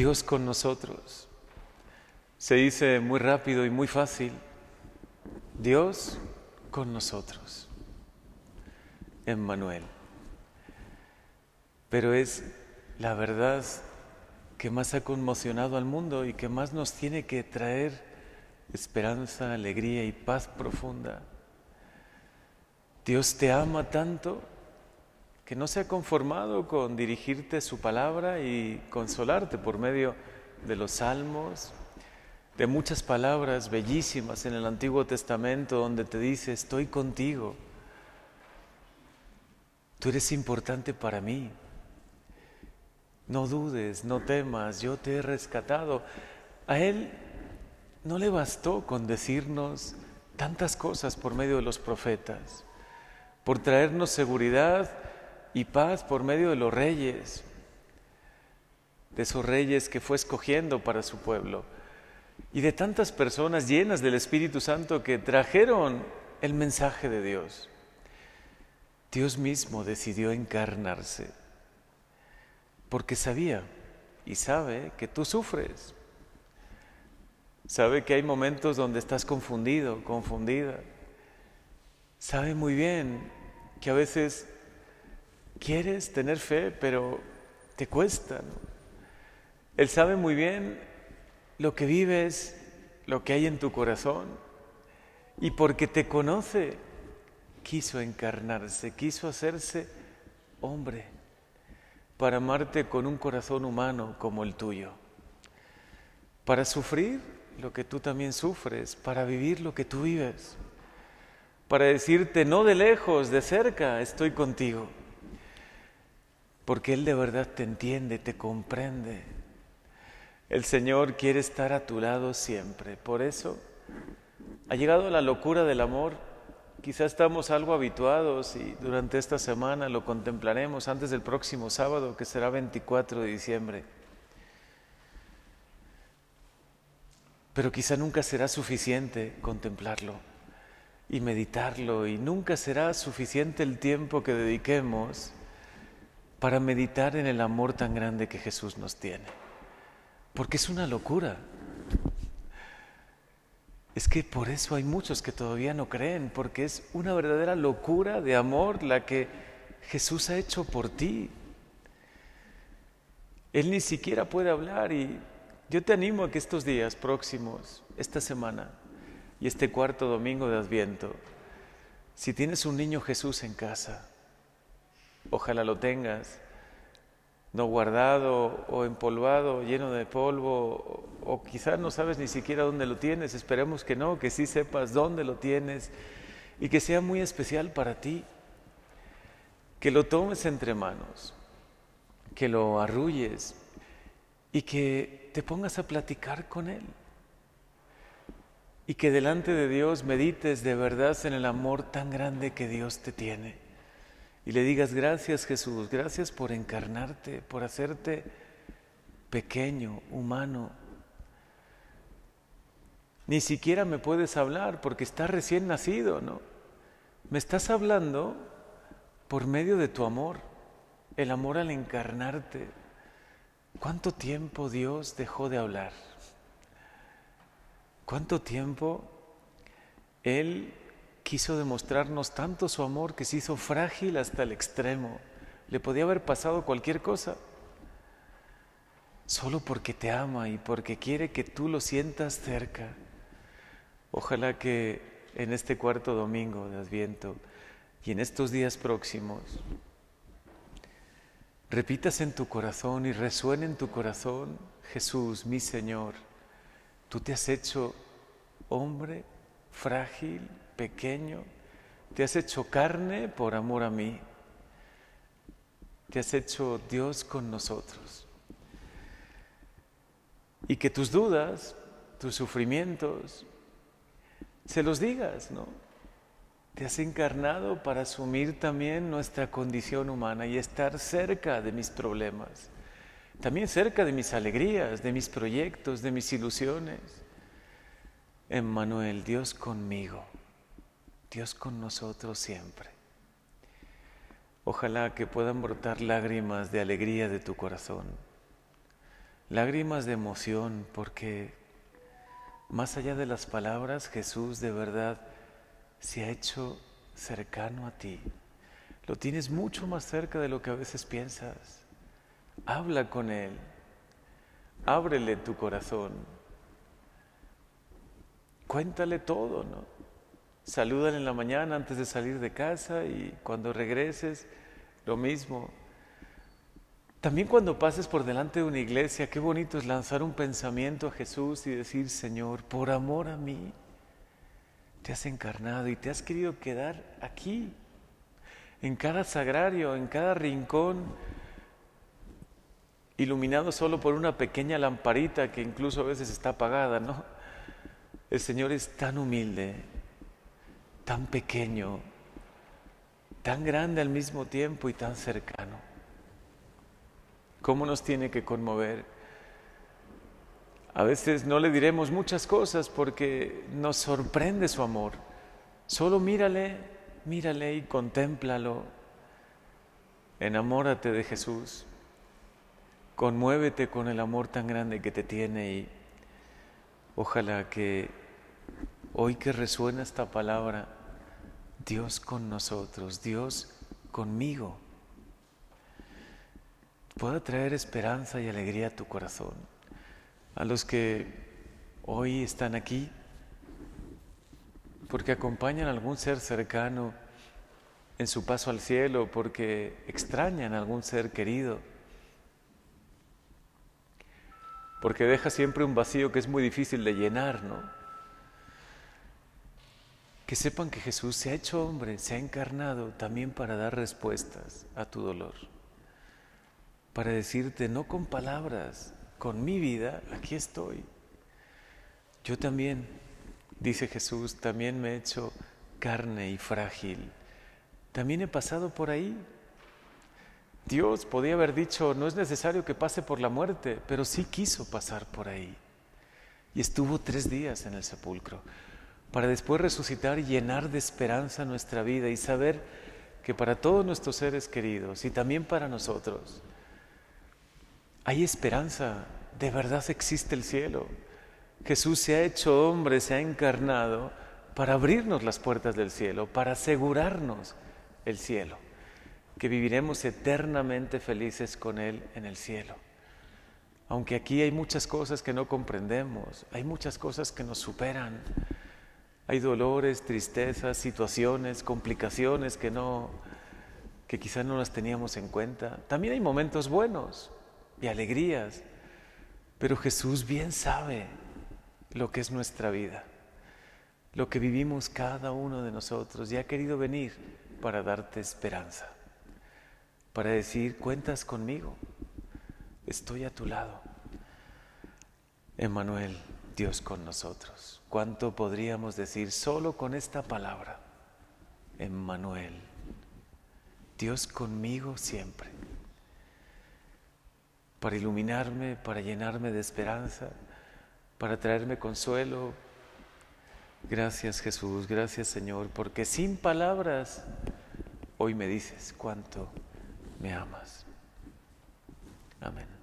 Dios con nosotros. Se dice muy rápido y muy fácil, Dios con nosotros. Emmanuel. Pero es la verdad que más ha conmocionado al mundo y que más nos tiene que traer esperanza, alegría y paz profunda. Dios te ama tanto que no se ha conformado con dirigirte su palabra y consolarte por medio de los salmos, de muchas palabras bellísimas en el Antiguo Testamento donde te dice, estoy contigo, tú eres importante para mí, no dudes, no temas, yo te he rescatado. A Él no le bastó con decirnos tantas cosas por medio de los profetas, por traernos seguridad y paz por medio de los reyes, de esos reyes que fue escogiendo para su pueblo, y de tantas personas llenas del Espíritu Santo que trajeron el mensaje de Dios. Dios mismo decidió encarnarse porque sabía y sabe que tú sufres. Sabe que hay momentos donde estás confundido, confundida. Sabe muy bien que a veces quieres tener fe, pero te cuesta. Él sabe muy bien lo que vives, lo que hay en tu corazón. Y porque te conoce, quiso encarnarse, quiso hacerse hombre para amarte con un corazón humano como el tuyo, para sufrir lo que tú también sufres, para vivir lo que tú vives, para decirte no de lejos, de cerca, estoy contigo, porque Él de verdad te entiende, te comprende, el Señor quiere estar a tu lado siempre. Por eso ha llegado la locura del amor. Quizás estamos algo habituados y durante esta semana lo contemplaremos antes del próximo sábado, que será 24 de diciembre. Pero quizá nunca será suficiente contemplarlo y meditarlo y nunca será suficiente el tiempo que dediquemos para meditar en el amor tan grande que Jesús nos tiene. Porque es una locura. Es que por eso hay muchos que todavía no creen, porque es una verdadera locura de amor la que Jesús ha hecho por ti. Él ni siquiera puede hablar y yo te animo a que estos días próximos, esta semana y este cuarto domingo de Adviento, si tienes un niño Jesús en casa, ojalá lo tengas, no guardado o empolvado, lleno de polvo, o, quizás no sabes ni siquiera dónde lo tienes, esperemos que no, que sí sepas dónde lo tienes y que sea muy especial para ti, que lo tomes entre manos, que lo arrulles y que te pongas a platicar con Él. Y que delante de Dios medites de verdad en el amor tan grande que Dios te tiene y le digas, gracias Jesús, gracias por encarnarte, por hacerte pequeño, humano. Ni siquiera me puedes hablar porque estás recién nacido, ¿no? Me estás hablando por medio de tu amor, el amor al encarnarte. ¿Cuánto tiempo Dios dejó de hablar? ¿Cuánto tiempo Él quiso demostrarnos tanto su amor que se hizo frágil hasta el extremo. Le podía haber pasado cualquier cosa. Solo porque te ama y porque quiere que tú lo sientas cerca. Ojalá que en este cuarto domingo de Adviento y en estos días próximos repitas en tu corazón y resuene en tu corazón, Jesús, mi Señor, tú te has hecho hombre frágil, pequeño, te has hecho carne por amor a mí, te has hecho Dios con nosotros. Y que tus dudas, tus sufrimientos, se los digas, ¿no? Te has encarnado para asumir también nuestra condición humana y estar cerca de mis problemas, también cerca de mis alegrías, de mis proyectos, de mis ilusiones. Emmanuel, Dios conmigo. Dios con nosotros siempre. Ojalá que puedan brotar lágrimas de alegría de tu corazón, lágrimas de emoción, porque más allá de las palabras, Jesús de verdad se ha hecho cercano a ti. Lo tienes mucho más cerca de lo que a veces piensas. Habla con Él. Ábrele tu corazón. Cuéntale todo, ¿no? Salúdale en la mañana antes de salir de casa y cuando regreses, lo mismo. También cuando pases por delante de una iglesia, qué bonito es lanzar un pensamiento a Jesús y decir, Señor, por amor a mí, te has encarnado y te has querido quedar aquí, en cada sagrario, en cada rincón, iluminado solo por una pequeña lamparita que incluso a veces está apagada, ¿no? El Señor es tan humilde, tan pequeño, tan grande al mismo tiempo y tan cercano. ¿Cómo nos tiene que conmover? A veces no le diremos muchas cosas porque nos sorprende su amor. Solo mírale, mírale y contémplalo. Enamórate de Jesús. Conmuévete con el amor tan grande que te tiene y ojalá que hoy que resuena esta palabra, Dios con nosotros, Dios conmigo pueda traer esperanza y alegría a tu corazón. A los que hoy están aquí, porque acompañan a algún ser cercano en su paso al cielo, porque extrañan a algún ser querido, porque deja siempre un vacío que es muy difícil de llenar, ¿no? Que sepan que Jesús se ha hecho hombre, se ha encarnado también para dar respuestas a tu dolor para decirte, no con palabras, con mi vida, aquí estoy. Yo también, dice Jesús, también me he hecho carne y frágil. También he pasado por ahí. Dios podía haber dicho, no es necesario que pase por la muerte, pero sí quiso pasar por ahí. Y estuvo tres días en el sepulcro, para después resucitar y llenar de esperanza nuestra vida y saber que para todos nuestros seres queridos y también para nosotros, hay esperanza, de verdad existe el cielo. Jesús se ha hecho hombre, se ha encarnado para abrirnos las puertas del cielo, para asegurarnos el cielo, que viviremos eternamente felices con Él en el cielo. Aunque aquí hay muchas cosas que no comprendemos, hay muchas cosas que nos superan, hay dolores, tristezas, situaciones, complicaciones que no que quizás no las teníamos en cuenta. También hay momentos buenos, y alegrías. Pero Jesús bien sabe lo que es nuestra vida, lo que vivimos cada uno de nosotros y ha querido venir para darte esperanza, para decir, cuentas conmigo, estoy a tu lado. Emmanuel, Dios con nosotros. ¿Cuánto podríamos decir solo con esta palabra? Emmanuel, Dios conmigo siempre para iluminarme, para llenarme de esperanza, para traerme consuelo. Gracias Jesús, gracias Señor, porque sin palabras hoy me dices cuánto me amas. Amén.